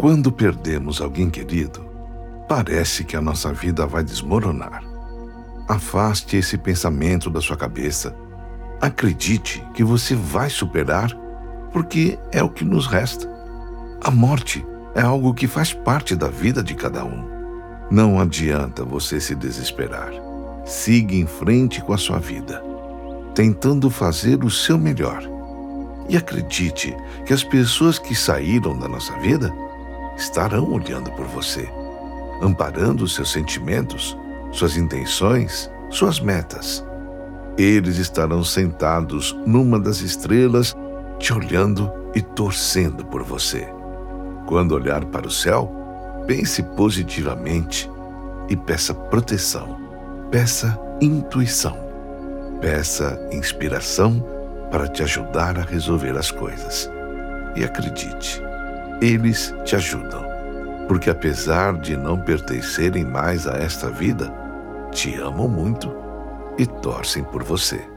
Quando perdemos alguém querido, parece que a nossa vida vai desmoronar. Afaste esse pensamento da sua cabeça. Acredite que você vai superar, porque é o que nos resta. A morte é algo que faz parte da vida de cada um. Não adianta você se desesperar. Siga em frente com a sua vida, tentando fazer o seu melhor. E acredite que as pessoas que saíram da nossa vida estarão olhando por você, amparando seus sentimentos suas intenções, suas metas. Eles estarão sentados numa das estrelas, te olhando e torcendo por você. Quando olhar para o céu, pense positivamente e peça proteção, peça intuição, peça inspiração para te ajudar a resolver as coisas. E acredite, eles te ajudam, porque apesar de não pertencerem mais a esta vida, te amam muito e torcem por você.